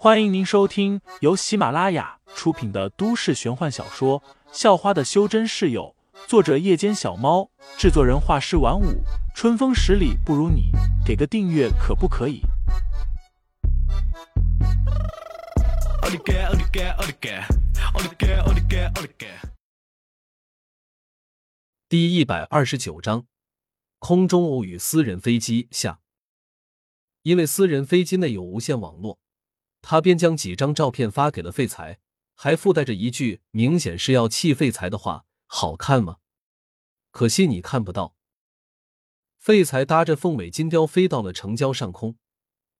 欢迎您收听由喜马拉雅出品的都市玄幻小说《校花的修真室友》，作者：夜间小猫，制作人：画师晚舞，春风十里不如你，给个订阅可不可以？第一百二十九章：空中偶遇私人飞机下。因为私人飞机内有无线网络。他便将几张照片发给了废材，还附带着一句明显是要气废材的话：“好看吗？可惜你看不到。”废材搭着凤尾金雕飞到了城郊上空，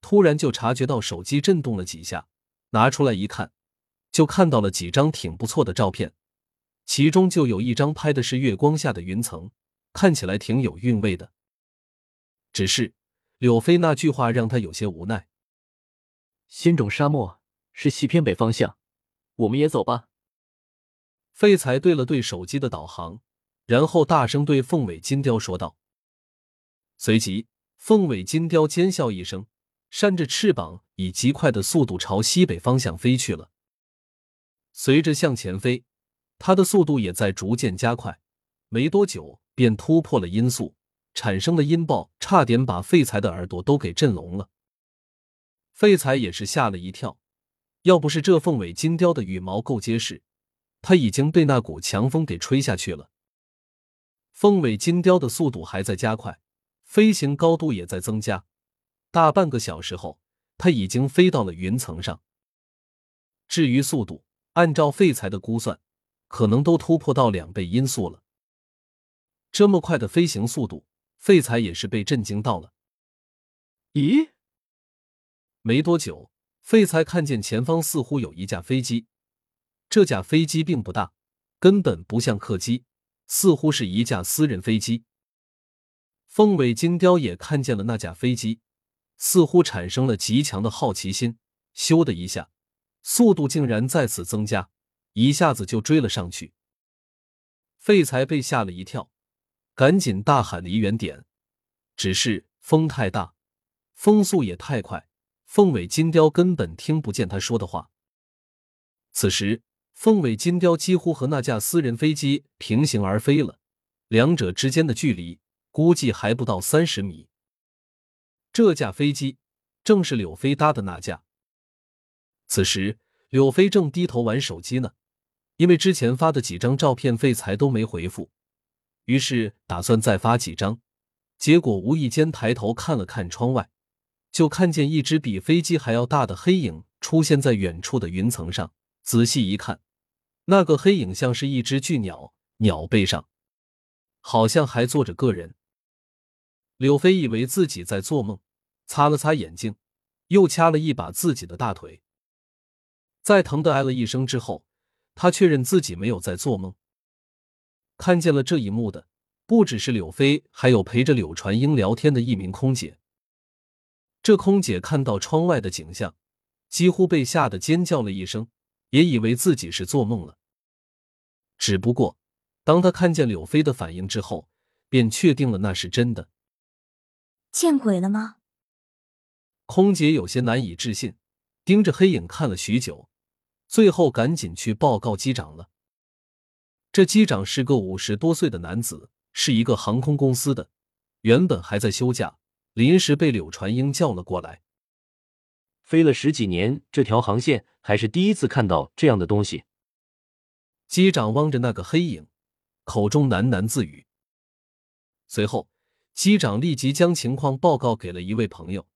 突然就察觉到手机震动了几下，拿出来一看，就看到了几张挺不错的照片，其中就有一张拍的是月光下的云层，看起来挺有韵味的。只是柳飞那句话让他有些无奈。仙种沙漠是西偏北方向，我们也走吧。废材对了对手机的导航，然后大声对凤尾金雕说道。随即，凤尾金雕尖笑一声，扇着翅膀，以极快的速度朝西北方向飞去了。随着向前飞，它的速度也在逐渐加快，没多久便突破了音速，产生的音爆差点把废材的耳朵都给震聋了。废材也是吓了一跳，要不是这凤尾金雕的羽毛够结实，他已经被那股强风给吹下去了。凤尾金雕的速度还在加快，飞行高度也在增加。大半个小时后，他已经飞到了云层上。至于速度，按照废材的估算，可能都突破到两倍音速了。这么快的飞行速度，废材也是被震惊到了。咦？没多久，废材看见前方似乎有一架飞机。这架飞机并不大，根本不像客机，似乎是一架私人飞机。凤尾金雕也看见了那架飞机，似乎产生了极强的好奇心，咻的一下，速度竟然再次增加，一下子就追了上去。废材被吓了一跳，赶紧大喊离远点。只是风太大，风速也太快。凤尾金雕根本听不见他说的话。此时，凤尾金雕几乎和那架私人飞机平行而飞了，两者之间的距离估计还不到三十米。这架飞机正是柳飞搭的那架。此时，柳飞正低头玩手机呢，因为之前发的几张照片废材都没回复，于是打算再发几张，结果无意间抬头看了看窗外。就看见一只比飞机还要大的黑影出现在远处的云层上。仔细一看，那个黑影像是一只巨鸟，鸟背上好像还坐着个人。柳飞以为自己在做梦，擦了擦眼睛，又掐了一把自己的大腿。在疼的哎了一声之后，他确认自己没有在做梦。看见了这一幕的不只是柳飞，还有陪着柳传英聊天的一名空姐。这空姐看到窗外的景象，几乎被吓得尖叫了一声，也以为自己是做梦了。只不过，当她看见柳飞的反应之后，便确定了那是真的。见鬼了吗？空姐有些难以置信，盯着黑影看了许久，最后赶紧去报告机长了。这机长是个五十多岁的男子，是一个航空公司的，原本还在休假。临时被柳传英叫了过来。飞了十几年，这条航线还是第一次看到这样的东西。机长望着那个黑影，口中喃喃自语。随后，机长立即将情况报告给了一位朋友。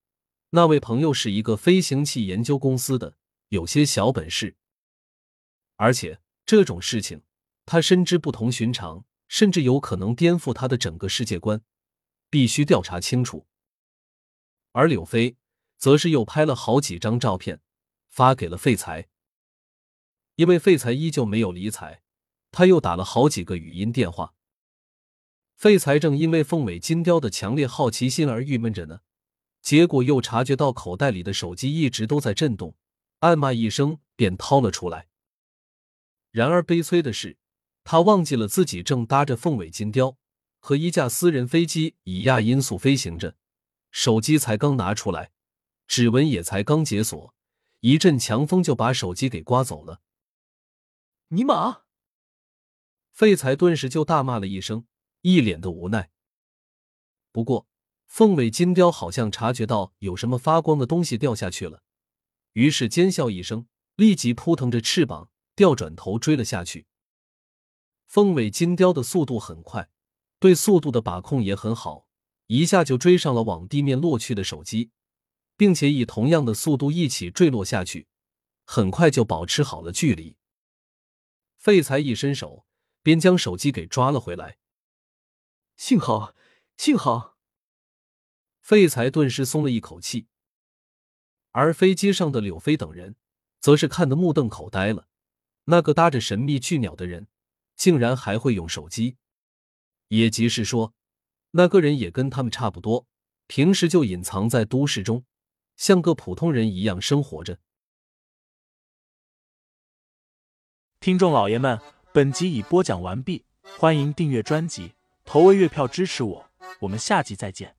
那位朋友是一个飞行器研究公司的，有些小本事。而且这种事情，他深知不同寻常，甚至有可能颠覆他的整个世界观，必须调查清楚。而柳飞则是又拍了好几张照片，发给了废材。因为废材依旧没有理睬，他又打了好几个语音电话。废材正因为凤尾金雕的强烈好奇心而郁闷着呢，结果又察觉到口袋里的手机一直都在震动，暗骂一声便掏了出来。然而悲催的是，他忘记了自己正搭着凤尾金雕和一架私人飞机以亚音速飞行着。手机才刚拿出来，指纹也才刚解锁，一阵强风就把手机给刮走了。尼玛！废材顿时就大骂了一声，一脸的无奈。不过，凤尾金雕好像察觉到有什么发光的东西掉下去了，于是尖笑一声，立即扑腾着翅膀，调转头追了下去。凤尾金雕的速度很快，对速度的把控也很好，一下就追上了往地面落去的手机，并且以同样的速度一起坠落下去，很快就保持好了距离。废材一伸手，便将手机给抓了回来。幸好，幸好！废材顿时松了一口气，而飞机上的柳飞等人则是看得目瞪口呆了。那个搭着神秘巨鸟的人，竟然还会用手机，也即是说，那个人也跟他们差不多，平时就隐藏在都市中，像个普通人一样生活着。听众老爷们，本集已播讲完毕，欢迎订阅专辑，投喂月票支持我，我们下集再见。